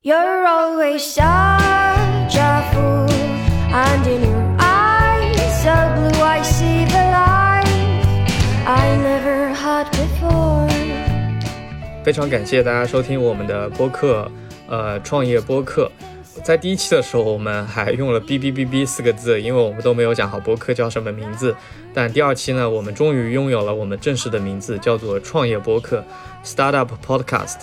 You're always such a fool, and in your eyes so blue I see the light I never had before. 非常感谢大家收听我们的播客，呃，创业播客。在第一期的时候，我们还用了“哔哔哔哔”四个字，因为我们都没有想好播客叫什么名字。但第二期呢，我们终于拥有了我们正式的名字，叫做创业播客 （Startup Podcast）。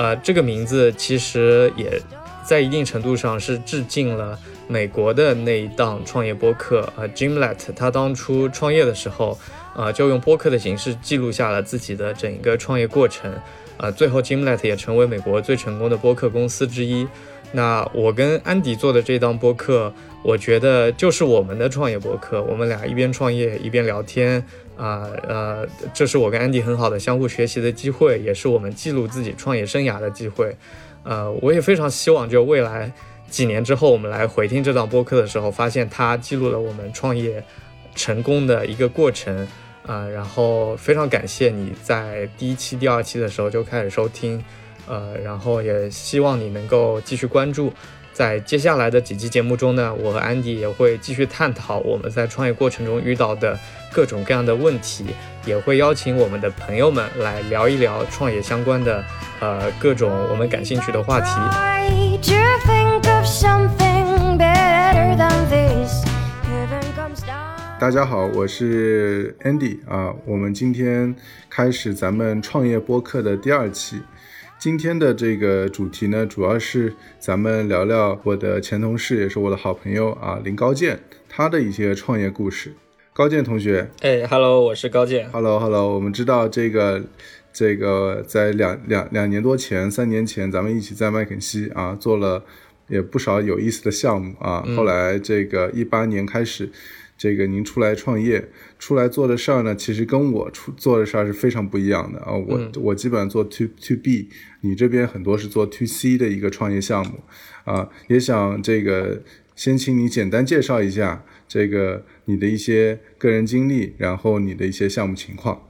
呃，这个名字其实也在一定程度上是致敬了美国的那一档创业播客，呃，Jimlet。他当初创业的时候，呃，就用播客的形式记录下了自己的整一个创业过程。呃，最后 Jimlet 也成为美国最成功的播客公司之一。那我跟安迪做的这档播客，我觉得就是我们的创业播客。我们俩一边创业一边聊天，啊呃，这是我跟安迪很好的相互学习的机会，也是我们记录自己创业生涯的机会。呃，我也非常希望，就未来几年之后，我们来回听这档播客的时候，发现它记录了我们创业成功的一个过程。啊，然后非常感谢你在第一期、第二期的时候就开始收听。呃，然后也希望你能够继续关注，在接下来的几期节目中呢，我和安迪也会继续探讨我们在创业过程中遇到的各种各样的问题，也会邀请我们的朋友们来聊一聊创业相关的呃各种我们感兴趣的话题。Try to think of something better than this. Heaven comes down. 大家好，我是 Andy 啊，我们今天开始咱们创业播客的第二期。今天的这个主题呢，主要是咱们聊聊我的前同事，也是我的好朋友啊林高健他的一些创业故事。高健同学哎，Hello，我是高健。，Hello Hello，我们知道这个这个在两两两年多前、三年前，咱们一起在麦肯锡啊做了也不少有意思的项目啊。后来这个一八年开始，这个您出来创业，出来做的事儿呢，其实跟我出做的事儿是非常不一样的啊。我、我基本上做 to to B，你这边很多是做 to C 的一个创业项目啊。也想这个先请你简单介绍一下这个你的一些个人经历，然后你的一些项目情况。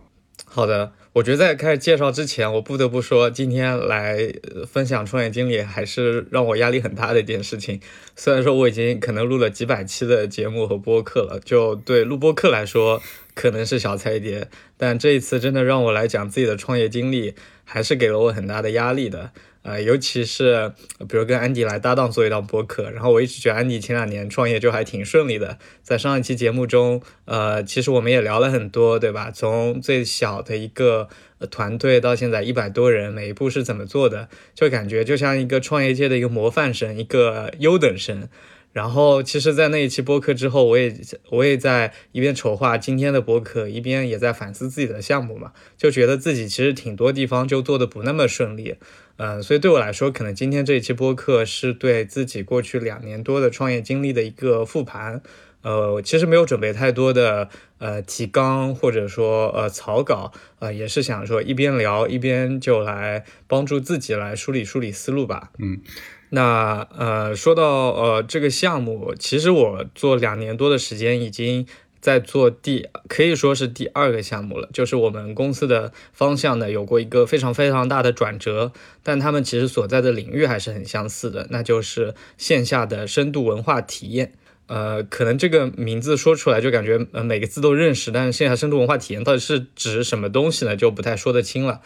好的，我觉得在开始介绍之前，我不得不说，今天来分享创业经历，还是让我压力很大的一件事情。虽然说我已经可能录了几百期的节目和播客了，就对录播客来说可能是小菜一碟，但这一次真的让我来讲自己的创业经历，还是给了我很大的压力的。呃，尤其是比如跟安迪来搭档做一档播客，然后我一直觉得安迪前两年创业就还挺顺利的。在上一期节目中，呃，其实我们也聊了很多，对吧？从最小的一个团队到现在一百多人，每一步是怎么做的，就感觉就像一个创业界的一个模范生，一个优等生。然后，其实，在那一期播客之后，我也我也在一边筹划今天的播客，一边也在反思自己的项目嘛，就觉得自己其实挺多地方就做的不那么顺利，呃，所以对我来说，可能今天这一期播客是对自己过去两年多的创业经历的一个复盘。呃，我其实没有准备太多的呃提纲或者说呃草稿，呃，也是想说一边聊一边就来帮助自己来梳理梳理思路吧。嗯，那呃，说到呃这个项目，其实我做两年多的时间，已经在做第可以说是第二个项目了，就是我们公司的方向呢有过一个非常非常大的转折，但他们其实所在的领域还是很相似的，那就是线下的深度文化体验。呃，可能这个名字说出来就感觉呃每个字都认识，但是线下深度文化体验到底是指什么东西呢？就不太说得清了。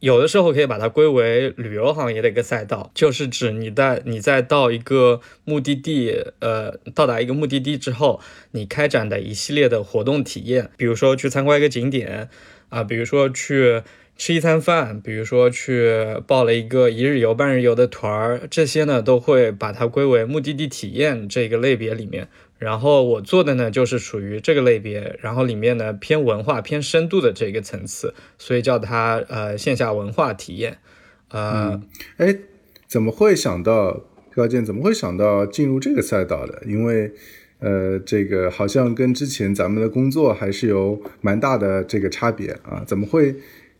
有的时候可以把它归为旅游行业的一个赛道，就是指你在你在到一个目的地，呃，到达一个目的地之后，你开展的一系列的活动体验，比如说去参观一个景点，啊、比如说去吃一餐饭，比如说去报了一个一日游、半日游的团儿，这些呢都会把它归为目的地体验这个类别里面。然后我做的呢，就是属于这个类别，然后里面呢偏文化、偏深度的这个层次，所以叫它呃线下文化体验。呃，哎，怎么会想到高健？怎么会想到进入这个赛道的？因为呃，这个好像跟之前咱们的工作还是有蛮大的这个差别啊。怎么会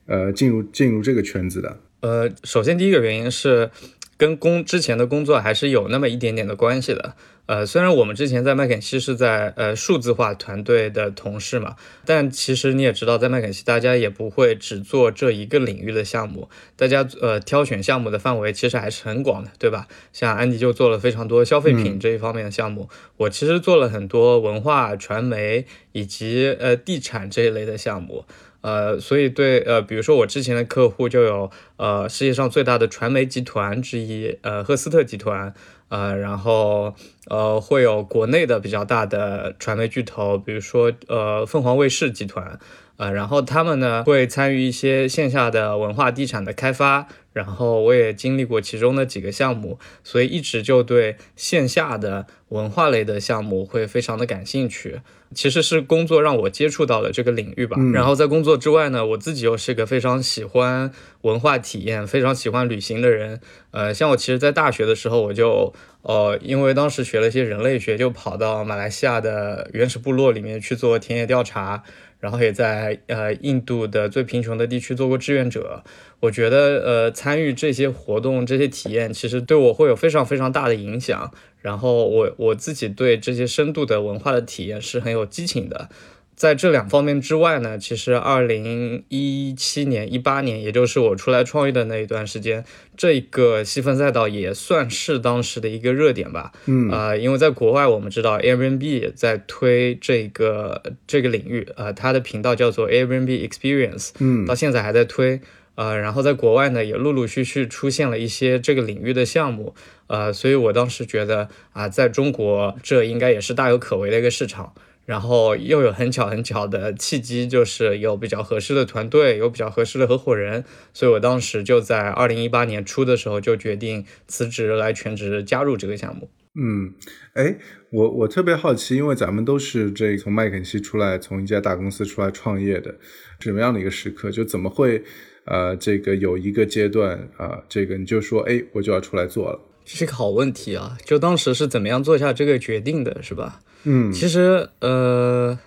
呃进入进入这个圈子的？呃，首先第一个原因是，跟工之前的工作还是有那么一点点的关系的。呃，虽然我们之前在麦肯锡是在呃数字化团队的同事嘛，但其实你也知道，在麦肯锡大家也不会只做这一个领域的项目，大家呃挑选项目的范围其实还是很广的，对吧？像安迪就做了非常多消费品这一方面的项目，我其实做了很多文化传媒以及呃地产这一类的项目。呃，所以对，呃，比如说我之前的客户就有，呃，世界上最大的传媒集团之一，呃，赫斯特集团，呃，然后，呃，会有国内的比较大的传媒巨头，比如说，呃，凤凰卫视集团，呃，然后他们呢会参与一些线下的文化地产的开发，然后我也经历过其中的几个项目，所以一直就对线下的文化类的项目会非常的感兴趣。其实是工作让我接触到了这个领域吧。然后在工作之外呢，我自己又是个非常喜欢文化体验、非常喜欢旅行的人。呃，像我其实，在大学的时候，我就呃，因为当时学了一些人类学，就跑到马来西亚的原始部落里面去做田野调查，然后也在呃印度的最贫穷的地区做过志愿者。我觉得呃，参与这些活动、这些体验，其实对我会有非常非常大的影响。然后我我自己对这些深度的文化的体验是很有激情的，在这两方面之外呢，其实二零一七年、一八年，也就是我出来创业的那一段时间，这个细分赛道也算是当时的一个热点吧。嗯啊，因为在国外我们知道 Airbnb 在推这个这个领域，呃，它的频道叫做 Airbnb Experience，嗯，到现在还在推。呃，然后在国外呢，也陆陆续续出现了一些这个领域的项目，呃，所以我当时觉得啊，在中国这应该也是大有可为的一个市场。然后又有很巧很巧的契机，就是有比较合适的团队，有比较合适的合伙人，所以我当时就在二零一八年初的时候就决定辞职来全职加入这个项目。嗯，哎，我我特别好奇，因为咱们都是这从麦肯锡出来，从一家大公司出来创业的，什么样的一个时刻，就怎么会？呃，这个有一个阶段啊，这个你就说，哎，我就要出来做了，这是个好问题啊。就当时是怎么样做下这个决定的，是吧？嗯，其实，呃，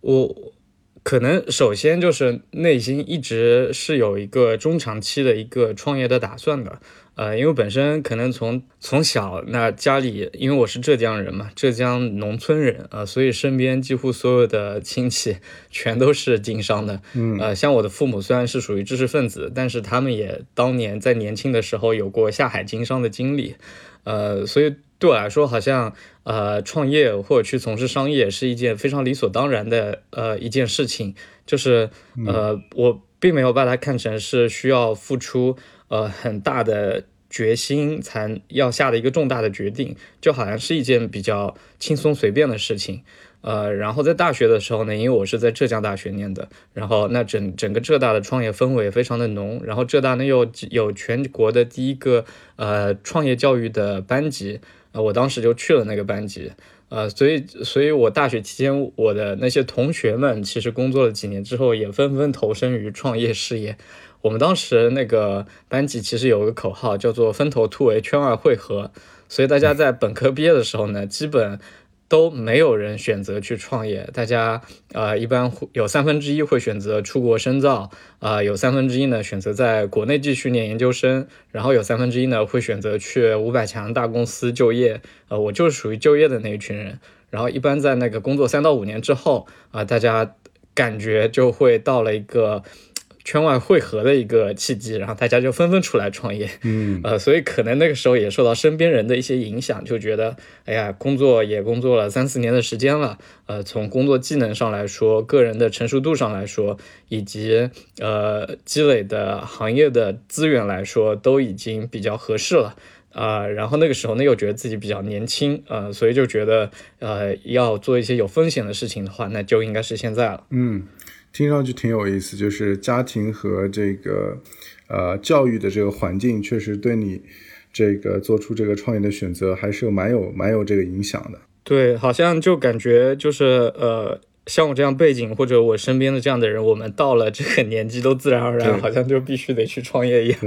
我可能首先就是内心一直是有一个中长期的一个创业的打算的。呃，因为本身可能从从小那家里，因为我是浙江人嘛，浙江农村人啊，所以身边几乎所有的亲戚全都是经商的。嗯，呃，像我的父母虽然是属于知识分子，但是他们也当年在年轻的时候有过下海经商的经历。呃，所以对我来说，好像呃创业或者去从事商业是一件非常理所当然的呃一件事情，就是呃我并没有把它看成是需要付出。呃，很大的决心才要下的一个重大的决定，就好像是一件比较轻松随便的事情。呃，然后在大学的时候呢，因为我是在浙江大学念的，然后那整整个浙大的创业氛围非常的浓，然后浙大呢又有全国的第一个呃创业教育的班级，我当时就去了那个班级，呃，所以所以我大学期间我的那些同学们，其实工作了几年之后，也纷纷投身于创业事业。我们当时那个班级其实有个口号叫做“分头突围，圈外汇合”，所以大家在本科毕业的时候呢，基本都没有人选择去创业。大家呃，一般会有三分之一会选择出国深造，啊，有三分之一呢选择在国内继续念研究生，然后有三分之一呢会选择去五百强大公司就业。呃，我就是属于就业的那一群人。然后一般在那个工作三到五年之后，啊，大家感觉就会到了一个。圈外汇合的一个契机，然后大家就纷纷出来创业，嗯，呃，所以可能那个时候也受到身边人的一些影响，就觉得，哎呀，工作也工作了三四年的时间了，呃，从工作技能上来说，个人的成熟度上来说，以及呃积累的行业的资源来说，都已经比较合适了，啊，然后那个时候呢，又觉得自己比较年轻，呃，所以就觉得，呃，要做一些有风险的事情的话，那就应该是现在了，嗯。听上去挺有意思，就是家庭和这个呃教育的这个环境，确实对你这个做出这个创业的选择，还是有蛮有蛮有这个影响的。对，好像就感觉就是呃，像我这样背景或者我身边的这样的人，我们到了这个年纪，都自然而然好像就必须得去创业一样。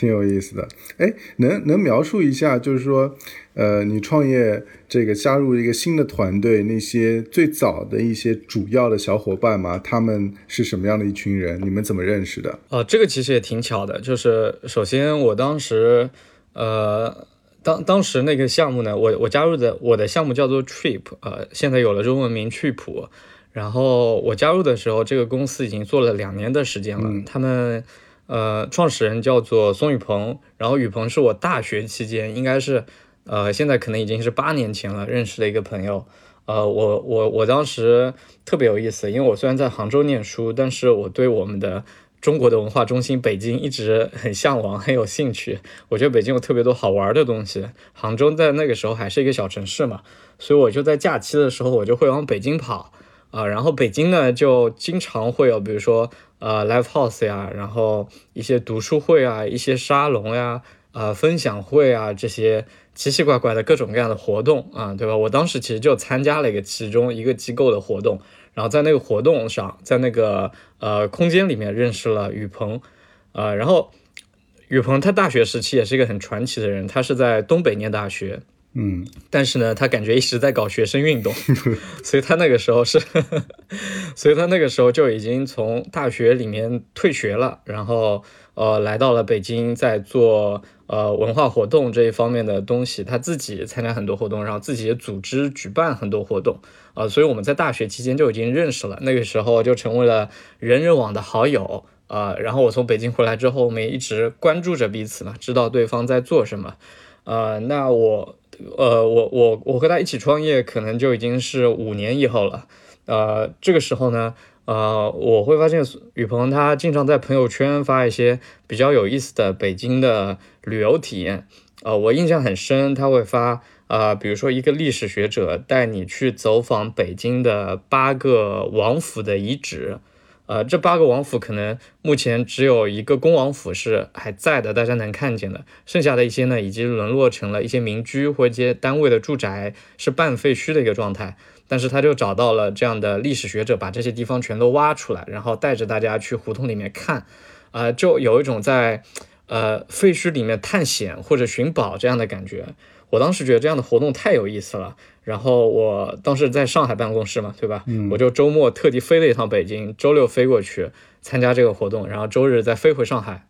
对，挺有意思的。哎，能能描述一下，就是说，呃，你创业这个加入一个新的团队，那些最早的一些主要的小伙伴吗？他们是什么样的一群人？你们怎么认识的？哦，这个其实也挺巧的，就是首先我当时，呃。当当时那个项目呢，我我加入的我的项目叫做 Trip，呃，现在有了中文名趣普。然后我加入的时候，这个公司已经做了两年的时间了。他们呃，创始人叫做宋雨鹏，然后雨鹏是我大学期间，应该是呃，现在可能已经是八年前了认识的一个朋友。呃，我我我当时特别有意思，因为我虽然在杭州念书，但是我对我们的。中国的文化中心北京一直很向往，很有兴趣。我觉得北京有特别多好玩的东西。杭州在那个时候还是一个小城市嘛，所以我就在假期的时候我就会往北京跑啊。然后北京呢就经常会有，比如说呃 live house 呀，然后一些读书会啊，一些沙龙呀，呃分享会啊这些奇奇怪怪的各种各样的活动啊，对吧？我当时其实就参加了一个其中一个机构的活动。然后在那个活动上，在那个呃空间里面认识了雨鹏，呃，然后雨鹏他大学时期也是一个很传奇的人，他是在东北念大学，嗯，但是呢，他感觉一直在搞学生运动，所以他那个时候是，所以他那个时候就已经从大学里面退学了，然后呃来到了北京，在做。呃，文化活动这一方面的东西，他自己参加很多活动，然后自己也组织举办很多活动，啊，所以我们在大学期间就已经认识了，那个时候就成为了人人网的好友，啊，然后我从北京回来之后，我们也一直关注着彼此嘛，知道对方在做什么，呃，那我，呃，我我我和他一起创业，可能就已经是五年以后了，呃，这个时候呢。呃，我会发现雨鹏他经常在朋友圈发一些比较有意思的北京的旅游体验。呃，我印象很深，他会发呃，比如说一个历史学者带你去走访北京的八个王府的遗址。呃，这八个王府可能目前只有一个恭王府是还在的，大家能看见的，剩下的一些呢，已经沦落成了一些民居或一些单位的住宅，是半废墟的一个状态。但是他就找到了这样的历史学者，把这些地方全都挖出来，然后带着大家去胡同里面看，啊，就有一种在呃废墟里面探险或者寻宝这样的感觉。我当时觉得这样的活动太有意思了，然后我当时在上海办公室嘛，对吧？嗯，我就周末特地飞了一趟北京，周六飞过去参加这个活动，然后周日再飞回上海，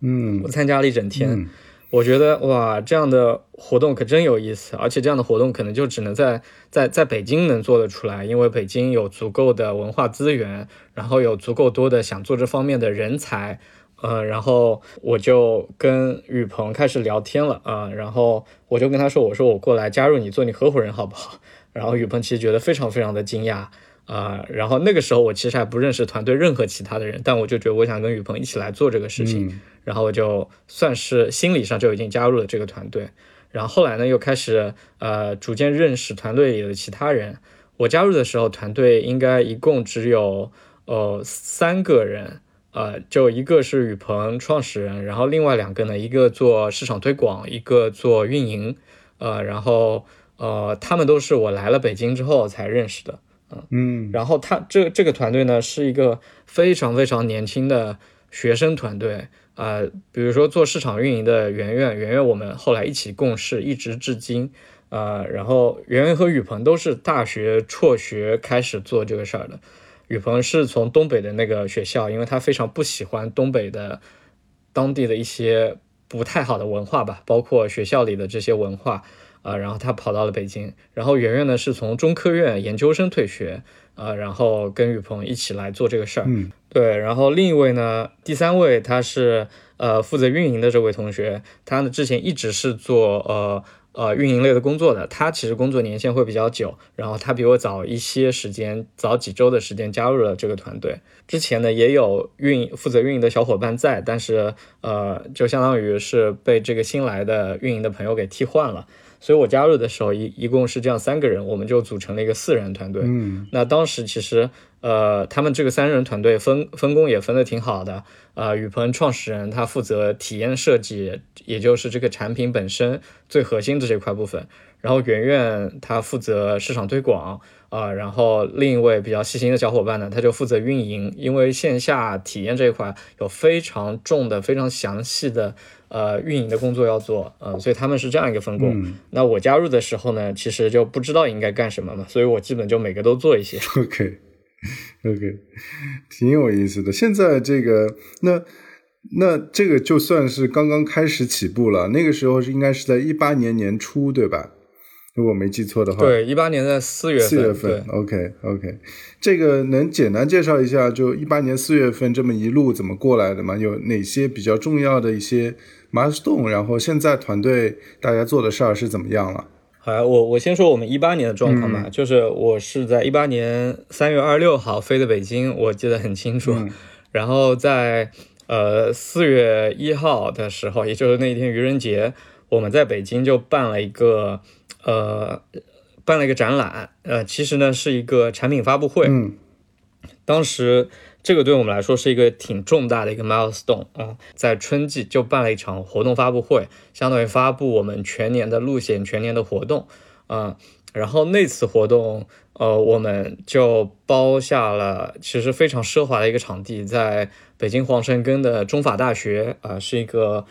嗯，我参加了一整天。我觉得哇，这样的活动可真有意思，而且这样的活动可能就只能在在在北京能做得出来，因为北京有足够的文化资源，然后有足够多的想做这方面的人才，呃，然后我就跟雨鹏开始聊天了啊，然后我就跟他说，我说我过来加入你做你合伙人好不好？然后雨鹏其实觉得非常非常的惊讶。啊，然后那个时候我其实还不认识团队任何其他的人，但我就觉得我想跟雨鹏一起来做这个事情，然后我就算是心理上就已经加入了这个团队。然后后来呢，又开始呃逐渐认识团队里的其他人。我加入的时候，团队应该一共只有呃三个人，呃，就一个是雨鹏创始人，然后另外两个呢，一个做市场推广，一个做运营，呃，然后呃他们都是我来了北京之后才认识的。嗯，然后他这这个团队呢是一个非常非常年轻的学生团队，呃，比如说做市场运营的圆圆，圆圆我们后来一起共事，一直至今，呃，然后圆圆和雨鹏都是大学辍学开始做这个事儿的，雨鹏是从东北的那个学校，因为他非常不喜欢东北的当地的一些不太好的文化吧，包括学校里的这些文化。啊，然后他跑到了北京，然后圆圆呢是从中科院研究生退学，啊，然后跟雨鹏一起来做这个事儿。嗯，对，然后另一位呢，第三位他是呃负责运营的这位同学，他呢之前一直是做呃呃运营类的工作的，他其实工作年限会比较久，然后他比我早一些时间，早几周的时间加入了这个团队。之前呢也有运负责运营的小伙伴在，但是呃就相当于是被这个新来的运营的朋友给替换了。所以我加入的时候一一共是这样三个人，我们就组成了一个四人团队。嗯，那当时其实呃，他们这个三人团队分分工也分得挺好的。啊，雨鹏创始人他负责体验设计，也就是这个产品本身最核心的这块部分。然后圆圆他负责市场推广。啊，然后另一位比较细心的小伙伴呢，他就负责运营，因为线下体验这一块有非常重的、非常详细的。呃运营的工作要做，呃，所以他们是这样一个分工。嗯那我加入的时候呢，其实就不知道应该干什么嘛，所以我基本就每个都做一些。OK OK，挺有意思的。现在这个那那这个就算是刚刚开始起步了，那个时候是应该是在一八年年初对吧？如果没记错的话，对，一八年的四月份，四月份，OK OK，这个能简单介绍一下，就一八年四月份这么一路怎么过来的吗？有哪些比较重要的一些 milestone？然后现在团队大家做的事儿是怎么样了？好，我我先说我们一八年的状况吧，就是我是在一八年三月二十六号飞的北京，我记得很清楚。然后在呃四月一号的时候，也就是那一天愚人节，我们在北京就办了一个呃办了一个展览，呃其实呢是一个产品发布会。嗯当时这个对我们来说是一个挺重大的一个 milestone 啊，在春季就办了一场活动发布会，相当于发布我们全年的路线、全年的活动啊。然后那次活动，呃，我们就包下了其实非常奢华的一个场地，在北京皇城根的中法大学啊、是一个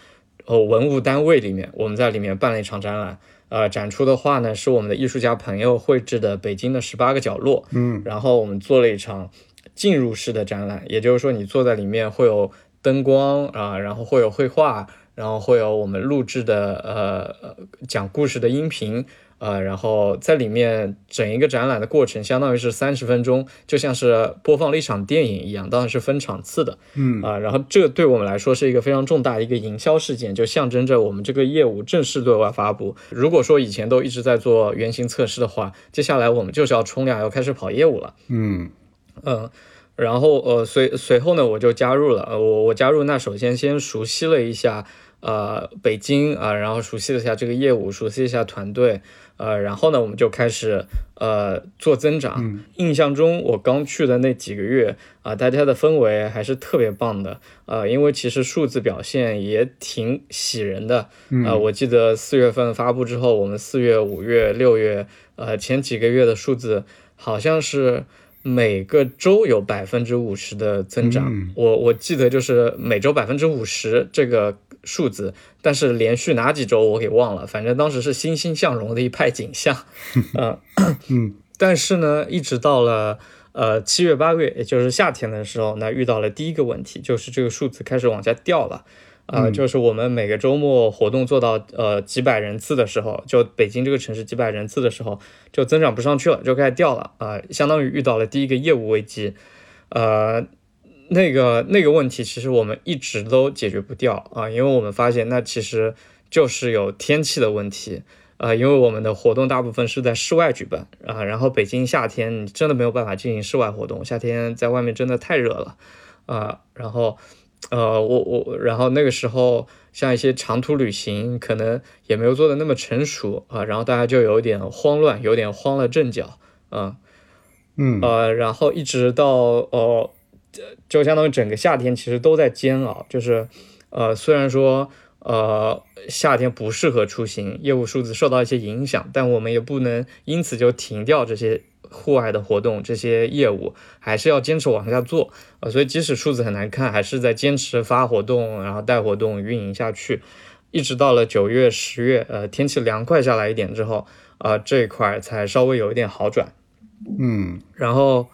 呃文物单位里面，我们在里面办了一场展览。呃，展出的话呢，是我们的艺术家朋友绘制的北京的十八个角落。嗯然后我们做了一场进入式的展览，也就是说你坐在里面会有灯光啊，然后会有绘画，然后会有我们录制的呃呃讲故事的音频。呃，然后在里面整一个展览的过程，相当于是三十分钟，就像是播放了一场电影一样，当然是分场次的。嗯啊、然后这个对我们来说是一个非常重大的一个营销事件，就象征着我们这个业务正式对外发布。如果说以前都一直在做原型测试的话，接下来我们就是要冲量，要开始跑业务了。嗯嗯，然后呃随随后呢，我就加入了，呃我我加入那首先先熟悉了一下呃北京啊、然后熟悉了一下这个业务，熟悉一下团队，呃，然后呢我们就开始呃做增长。印象中我刚去的那几个月啊、大家的氛围还是特别棒的，呃，因为其实数字表现也挺喜人的，呃，我记得四月份发布之后，我们四月、五月、六月，呃，前几个月的数字好像是每个周有百分之五十的增长。嗯我我记得就是每周百分之五十这个数字，但是连续哪几周我给忘了，反正当时是欣欣向荣的一派景象。嗯嗯 但是呢，一直到了呃七月八月，也就是夏天的时候，那遇到了第一个问题，就是这个数字开始往下掉了。啊、就是我们每个周末活动做到呃几百人次的时候，就北京这个城市几百人次的时候，就增长不上去了，就开始掉了啊、相当于遇到了第一个业务危机。呃，那个那个问题其实我们一直都解决不掉啊、因为我们发现那其实就是有天气的问题。呃，因为我们的活动大部分是在室外举办啊、然后北京夏天你真的没有办法进行室外活动，夏天在外面真的太热了啊、然后呃，我我然后那个时候像一些长途旅行可能也没有做的那么成熟啊、然后大家就有点慌乱，有点慌了阵脚啊、嗯。呃，然后一直到呃，就相当于整个夏天其实都在煎熬，就是呃，虽然说呃夏天不适合出行，业务数字受到一些影响，但我们也不能因此就停掉这些户外的活动，这些业务还是要坚持往下做。呃，所以即使数字很难看，还是在坚持发活动，然后带活动运营下去，一直到了九月、十月，呃，天气凉快下来一点之后，呃，这一块才稍微有一点好转。嗯然后，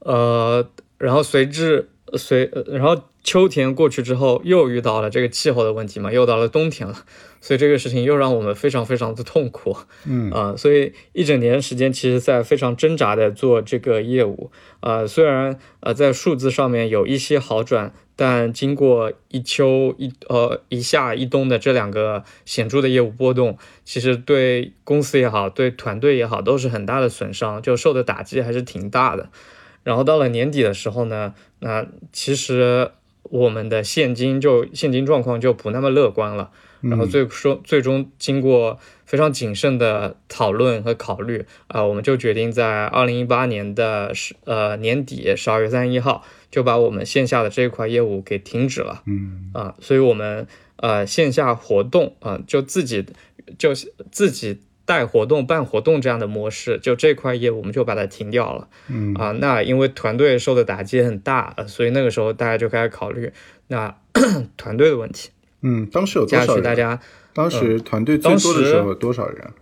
呃，然后随之随，呃然后秋天过去之后，又遇到了这个气候的问题嘛，又到了冬天了，所以这个事情又让我们非常非常的痛苦，嗯 啊、所以一整年时间，其实在非常挣扎的做这个业务，呃，虽然呃在数字上面有一些好转。但经过一秋一呃一夏一冬的这两个显著的业务波动，其实对公司也好，对团队也好，都是很大的损伤，就受的打击还是挺大的。然后到了年底的时候呢，那其实我们的现金就现金状况就不那么乐观了。然后最说最终经过非常谨慎的讨论和考虑啊、我们就决定在二零一八年的十呃年底十二月三十一号就把我们线下的这一块业务给停止了。嗯啊，所以我们呃线下活动啊，就自己就自己带活动、办活动这样的模式，就这块业务我们就把它停掉了。嗯啊，那因为团队受的打击很大，呃所以那个时候大家就开始考虑那 团队的问题。嗯，当时有多加少人？大家。当时团队最多的时候有多少人？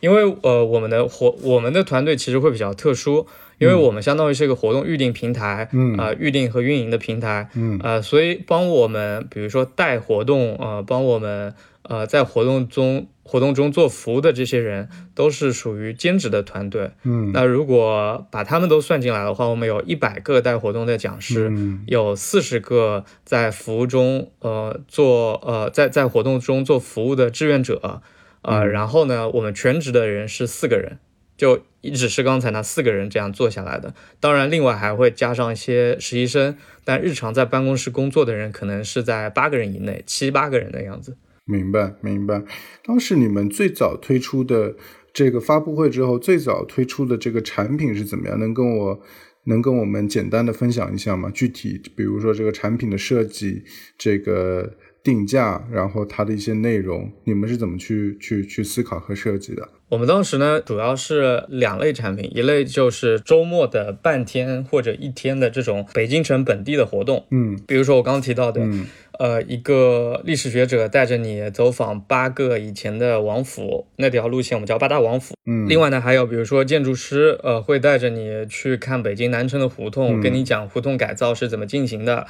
因为呃，我们的活我们的团队其实会比较特殊，因为我们相当于是一个活动预定平台，嗯啊、预定和运营的平台，嗯呃，所以帮我们，比如说带活动，呃，帮我们呃在活动中活动中做服务的这些人，都是属于兼职的团队。嗯那如果把他们都算进来的话，我们有一百个带活动的讲师，嗯有四十个在服务中，呃，做呃在在活动中做服务的志愿者，呃，然后呢，我们全职的人是四个人，就只是刚才那四个人这样做下来的。当然，另外还会加上一些实习生，但日常在办公室工作的人可能是在八个人以内，七八个人的样子。明白明白。当时你们最早推出的这个发布会之后，最早推出的这个产品是怎么样？能跟我能跟我们简单的分享一下吗？具体比如说这个产品的设计，这个定价，然后它的一些内容，你们是怎么去去去思考和设计的？我们当时呢，主要是两类产品，一类就是周末的半天或者一天的这种北京城本地的活动，嗯比如说我刚刚提到的，嗯呃，一个历史学者带着你走访八个以前的王府，那条路线我们叫八大王府。嗯，另外呢，还有比如说建筑师，呃，会带着你去看北京南城的胡同，跟你讲胡同改造是怎么进行的。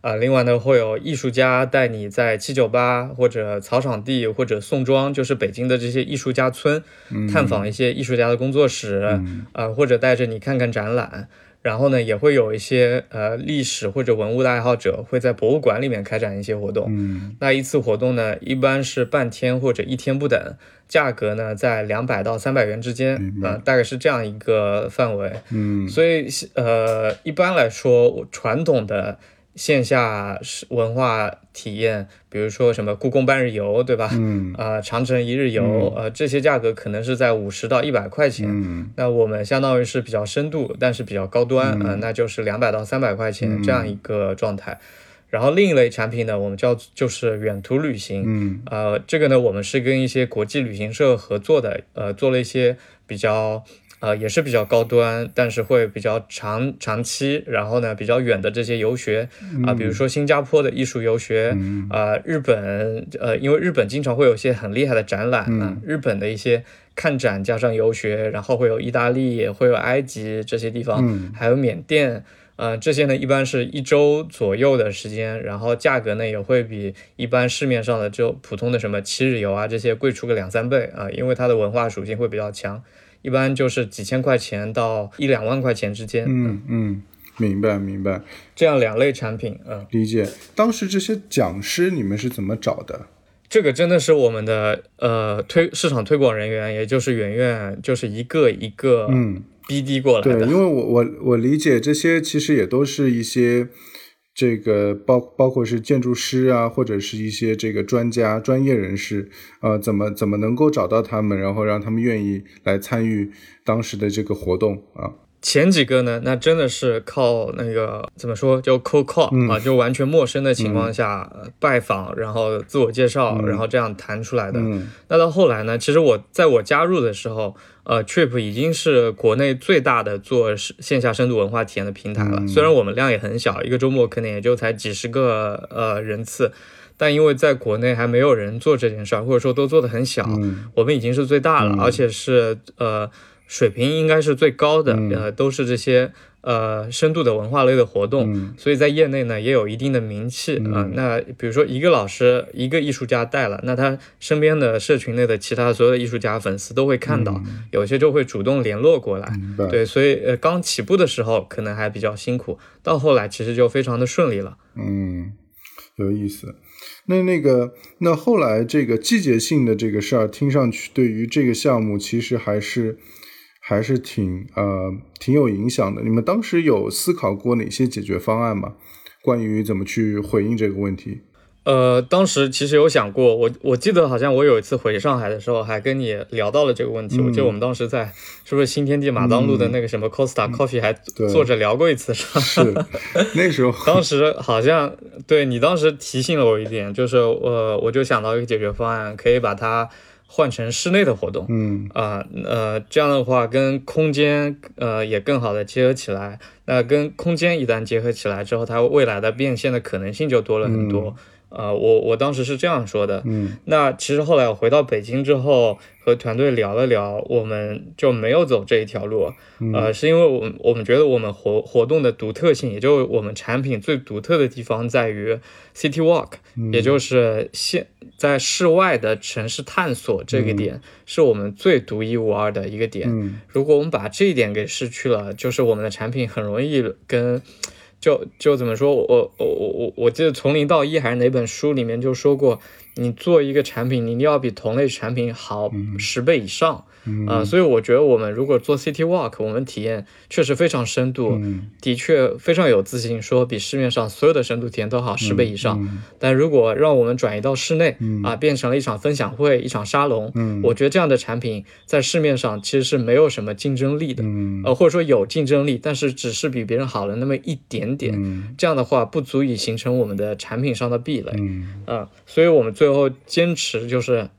啊、另外呢，会有艺术家带你在七九八或者草场地或者宋庄，就是北京的这些艺术家村，探访一些艺术家的工作室，啊、或者带着你看看展览。然后呢，也会有一些呃历史或者文物的爱好者会在博物馆里面开展一些活动。嗯那一次活动呢，一般是半天或者一天不等，价格呢在两百到三百元之间，呃，大概是这样一个范围。嗯所以呃，一般来说，传统的线下是文化体验，比如说什么故宫半日游，对吧？嗯啊、长城一日游，呃，这些价格可能是在五十到一百块钱。嗯那我们相当于是比较深度，但是比较高端，呃，那就是两百到三百块钱这样一个状态。然后另一类产品呢，我们叫就是远途旅行，嗯呃，这个呢，我们是跟一些国际旅行社合作的，呃，做了一些比较。呃，也是比较高端，但是会比较长长期，然后呢比较远的这些游学啊、比如说新加坡的艺术游学，啊、日本，呃，因为日本经常会有一些很厉害的展览啊、日本的一些看展加上游学，然后会有意大利，会有埃及这些地方，还有缅甸，呃，这些呢一般是一周左右的时间，然后价格呢也会比一般市面上的就普通的什么七日游啊这些贵出个两三倍啊、因为它的文化属性会比较强，一般就是几千块钱到一两万块钱之间，嗯嗯，明白明白，这样两类产品，嗯、理解。当时这些讲师你们是怎么找的？这个真的是我们的呃推市场推广人员，也就是圆圆，就是一个一个嗯。BD 过来对，的。因为我我我理解这些其实也都是一些这个包包括是建筑师啊，或者是一些这个专家、专业人士，啊，怎么怎么能够找到他们，然后让他们愿意来参与当时的这个活动啊？前几个呢，那真的是靠那个怎么说，就 cold call、啊，就完全陌生的情况下、呃拜访，然后自我介绍，然后这样谈出来的。嗯那到后来呢，其实我在我加入的时候，呃，Trip 已经是国内最大的做线下深度文化体验的平台了。虽然我们量也很小，一个周末可能也就才几十个呃人次。但因为在国内还没有人做这件事儿，或者说都做的很小，我们已经是最大了，而且是呃水平应该是最高的，呃都是这些呃深度的文化类的活动，所以在业内呢也有一定的名气啊、呃那比如说一个老师一个艺术家带了，那他身边的社群内的其他所有的艺术家粉丝都会看到，有些就会主动联络过来。对，所以呃刚起步的时候可能还比较辛苦，到后来其实就非常的顺利了。嗯，有意思。那那个，那后来这个季节性的这个事儿，听上去对于这个项目其实还是还是挺呃挺有影响的。你们当时有思考过哪些解决方案吗？关于怎么去回应这个问题？呃，当时其实有想过，我我记得好像我有一次回上海的时候，还跟你聊到了这个问题。我记得我们当时在是不是新天地马当路的那个什么 Costa Coffee 还坐着聊过一次，是吧？是那时候，当时好像对你当时提醒了我一点，就是呃，我就想到一个解决方案，可以把它换成室内的活动。嗯啊呃这样的话跟空间呃也更好的结合起来。那跟空间一旦结合起来之后，它未来的变现的可能性就多了很多。呃，我我当时是这样说的。嗯那其实后来我回到北京之后，和团队聊了聊，我们就没有走这一条路。呃，是因为我们我们觉得我们活活动的独特性，也就是我们产品最独特的地方在于 City Walk，、也就是现在室外的城市探索这个点，是我们最独一无二的一个点。嗯如果我们把这一点给失去了，就是我们的产品很容易跟就就怎么说，我我我我我记得从零到一还是哪本书里面就说过，你做一个产品，你一定要比同类产品好十倍以上。啊、所以我觉得我们如果做 City Walk，我们体验确实非常深度，嗯。的确非常有自信，说比市面上所有的深度体验都好十倍以上。嗯。但如果让我们转移到室内，啊，变成了一场分享会、一场沙龙，嗯。我觉得这样的产品在市面上其实是没有什么竞争力的，嗯。呃，或者说有竞争力，但是只是比别人好了那么一点点。嗯。这样的话，不足以形成我们的产品上的壁垒。嗯。嗯，所以我们最后坚持就是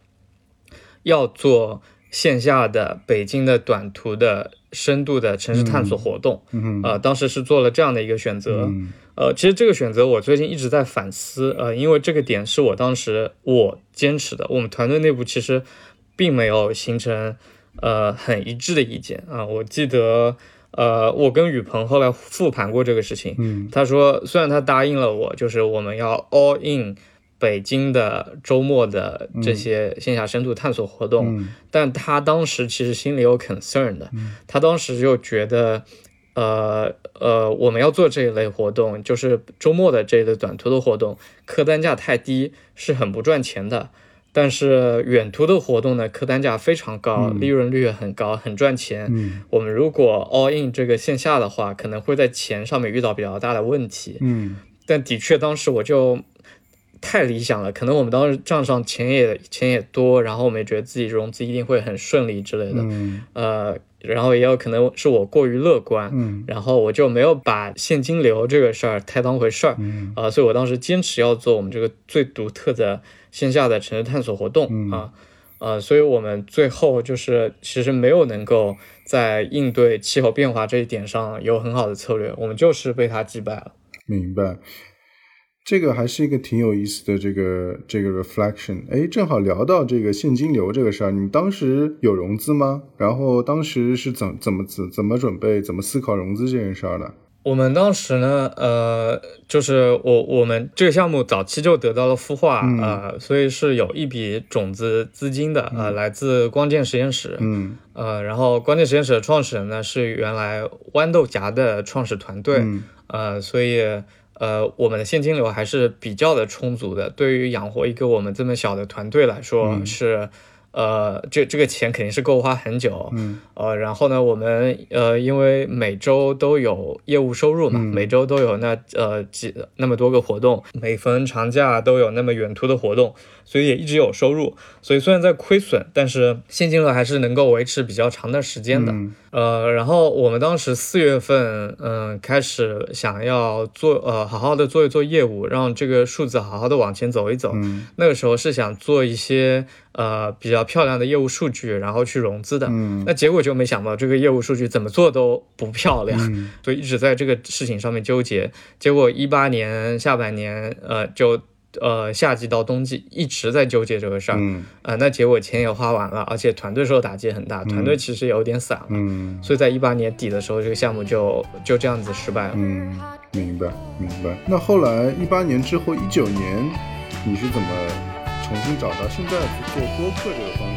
要做线下的北京的短途的深度的城市探索活动。嗯呃，当时是做了这样的一个选择。嗯呃，其实这个选择我最近一直在反思，呃，因为这个点是我当时我坚持的，我们团队内部其实并没有形成呃很一致的意见啊、我记得呃，我跟雨鹏后来复盘过这个事情，嗯他说虽然他答应了我，就是我们要 all in 北京的周末的这些线下深度探索活动，嗯但他当时其实心里有 concern 的，他当时就觉得，呃呃，我们要做这一类活动，就是周末的这一类短途的活动，客单价太低，是很不赚钱的。但是远途的活动呢，客单价非常高，利润率也很高，很赚钱。嗯我们如果 all in 这个线下的话，可能会在钱上面遇到比较大的问题。嗯但的确，当时我就太理想了，可能我们当时账上钱也钱也多，然后我们也觉得自己融资一定会很顺利之类的，嗯。呃，然后也有可能是我过于乐观，嗯。然后我就没有把现金流这个事儿太当回事儿，嗯。啊、所以我当时坚持要做我们这个最独特的线下的城市探索活动嗯。啊，呃，所以我们最后就是其实没有能够在应对气候变化这一点上有很好的策略，我们就是被它击败了。明白。这个还是一个挺有意思的这个这个 reflection。哎，正好聊到这个现金流这个事儿，你们当时有融资吗？然后当时是怎怎么怎怎么准备、怎么思考融资这件事儿的？我们当时呢，呃，就是我我们这个项目早期就得到了孵化，嗯呃，所以是有一笔种子资金的，呃，来自光剑实验室，嗯呃，然后光剑实验室的创始人呢是原来豌豆荚的创始团队，嗯呃，所以呃，我们的现金流还是比较的充足的，对于养活一个我们这么小的团队来说、嗯是。呃，这这个钱肯定是够花很久，嗯呃，然后呢，我们呃，因为每周都有业务收入嘛，嗯每周都有那呃几那么多个活动，每逢长假都有那么远途的活动，所以也一直有收入。所以虽然在亏损，但是现金流还是能够维持比较长的时间的。嗯呃，然后我们当时四月份，嗯、开始想要做呃好好的做一做业务，让这个数字好好的往前走一走。嗯那个时候是想做一些呃比较漂亮的业务数据，然后去融资的。嗯那结果就没想到这个业务数据怎么做都不漂亮，嗯 所以一直在这个事情上面纠结。结果一八年下半年，呃，就呃夏季到冬季一直在纠结这个事儿，嗯呃，那结果钱也花完了，而且团队受打击很大，团队其实有点散了，嗯所以在一八年底的时候，这个项目就就这样子失败了。嗯，明白明白。那后来一八年之后，一九年你是怎么重新找到现在做播客这个方向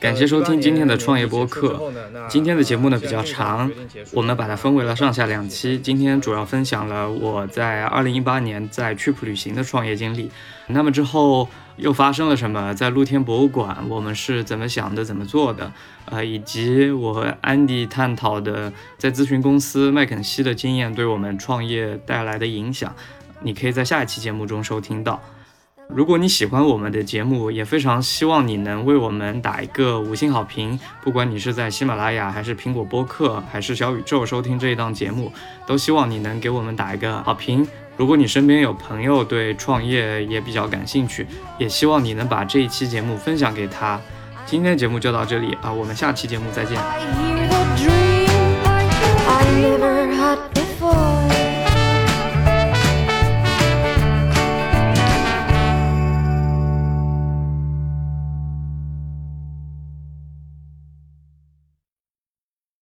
感谢收听今天的创业播客。今天的节目呢比较长，我们把它分为了上下两期。今天主要分享了我在2018年在曲浦旅行的创业经历。那么之后又发生了什么？在露天博物馆，我们是怎么想的、怎么做的？呃，以及我和安迪探讨的在咨询公司麦肯锡的经验对我们创业带来的影响，你可以在下一期节目中收听到。如果你喜欢我们的节目，也非常希望你能为我们打一个五星好评。不管你是在喜马拉雅，还是苹果播客，还是小宇宙收听这一档节目，都希望你能给我们打一个好评。如果你身边有朋友对创业也比较感兴趣，也希望你能把这一期节目分享给他。今天节目就到这里啊，我们下期节目再见。I hear the dream, I hear the dream.